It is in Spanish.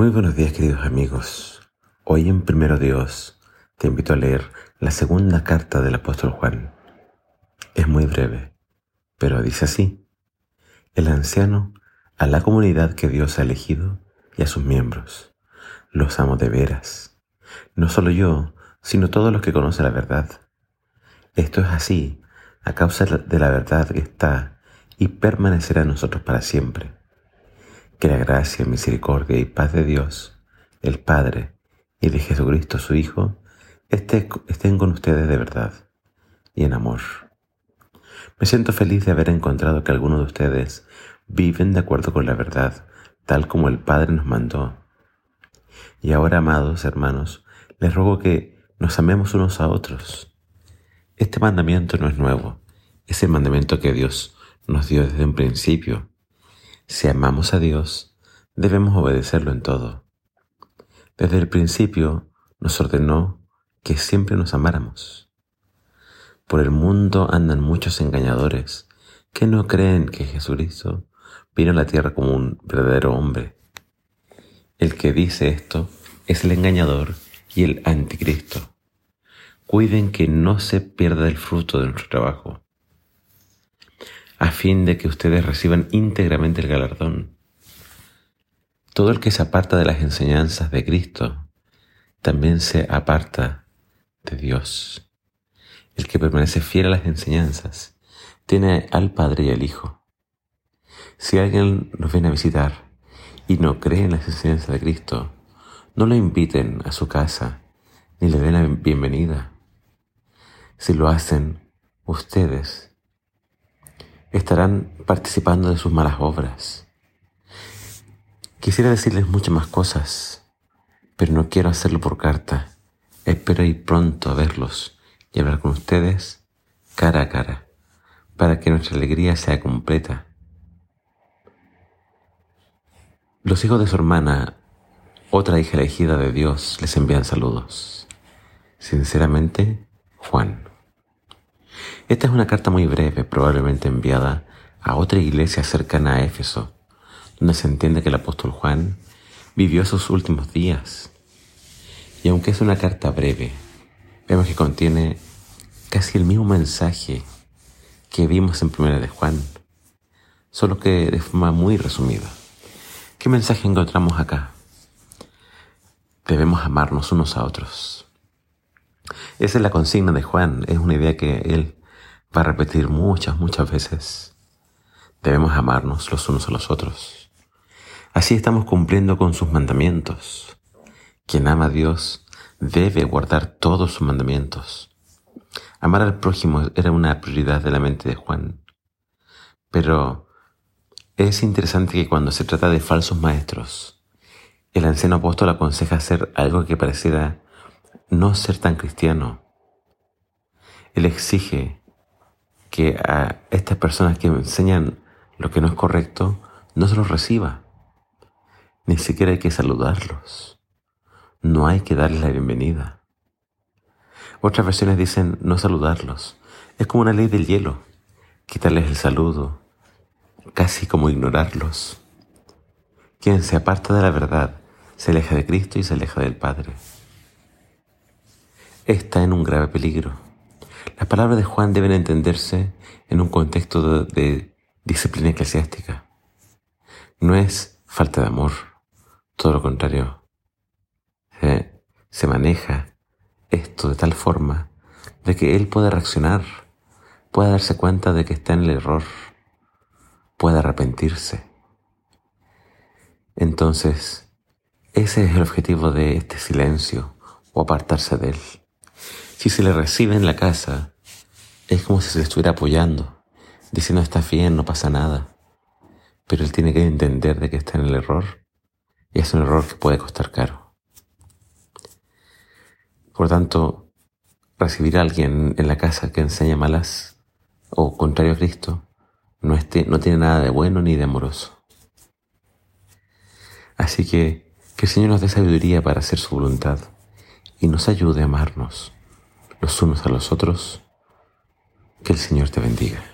Muy buenos días queridos amigos. Hoy en Primero Dios te invito a leer la segunda carta del apóstol Juan. Es muy breve, pero dice así. El anciano a la comunidad que Dios ha elegido y a sus miembros. Los amo de veras. No solo yo, sino todos los que conocen la verdad. Esto es así a causa de la verdad que está y permanecerá en nosotros para siempre que la gracia, misericordia y paz de Dios, el Padre, y de Jesucristo su Hijo, estén con ustedes de verdad y en amor. Me siento feliz de haber encontrado que algunos de ustedes viven de acuerdo con la verdad, tal como el Padre nos mandó. Y ahora, amados hermanos, les ruego que nos amemos unos a otros. Este mandamiento no es nuevo, es el mandamiento que Dios nos dio desde un principio si amamos a Dios, debemos obedecerlo en todo. Desde el principio nos ordenó que siempre nos amáramos. Por el mundo andan muchos engañadores que no creen que Jesucristo vino a la tierra como un verdadero hombre. El que dice esto es el engañador y el anticristo. Cuiden que no se pierda el fruto de nuestro trabajo a fin de que ustedes reciban íntegramente el galardón. Todo el que se aparta de las enseñanzas de Cristo también se aparta de Dios. El que permanece fiel a las enseñanzas tiene al Padre y al Hijo. Si alguien nos viene a visitar y no cree en las enseñanzas de Cristo, no lo inviten a su casa ni le den la bienvenida. Si lo hacen, ustedes estarán participando de sus malas obras. Quisiera decirles muchas más cosas, pero no quiero hacerlo por carta. Espero ir pronto a verlos y hablar con ustedes cara a cara, para que nuestra alegría sea completa. Los hijos de su hermana, otra hija elegida de Dios, les envían saludos. Sinceramente, Juan. Esta es una carta muy breve, probablemente enviada a otra iglesia cercana a Éfeso, donde se entiende que el apóstol Juan vivió sus últimos días. Y aunque es una carta breve, vemos que contiene casi el mismo mensaje que vimos en Primera de Juan, solo que de forma muy resumida. ¿Qué mensaje encontramos acá? Debemos amarnos unos a otros. Esa es la consigna de Juan, es una idea que él va a repetir muchas, muchas veces. Debemos amarnos los unos a los otros. Así estamos cumpliendo con sus mandamientos. Quien ama a Dios debe guardar todos sus mandamientos. Amar al prójimo era una prioridad de la mente de Juan. Pero es interesante que cuando se trata de falsos maestros, el anciano apóstol aconseja hacer algo que pareciera no ser tan cristiano. Él exige que a estas personas que enseñan lo que no es correcto, no se los reciba. Ni siquiera hay que saludarlos. No hay que darles la bienvenida. Otras versiones dicen no saludarlos. Es como una ley del hielo. Quitarles el saludo, casi como ignorarlos. Quien se aparta de la verdad se aleja de Cristo y se aleja del Padre está en un grave peligro. Las palabras de Juan deben entenderse en un contexto de, disciplina eclesiástica. No es falta de amor, todo lo contrario. se maneja esto de tal forma de que él pueda reaccionar, pueda darse cuenta de que está en el error, pueda arrepentirse. Entonces, ese es el objetivo de este silencio o apartarse de él. Si se le recibe en la casa, es como si se le estuviera apoyando, diciendo está bien, no pasa nada. Pero él tiene que entender de que está en el error y es un error que puede costar caro. Por tanto, recibir a alguien en la casa que enseña malas o contrario a Cristo no, no tiene nada de bueno ni de amoroso. Así que que el Señor nos dé sabiduría para hacer su voluntad y nos ayude a amarnos los unos a los otros. Que el Señor te bendiga.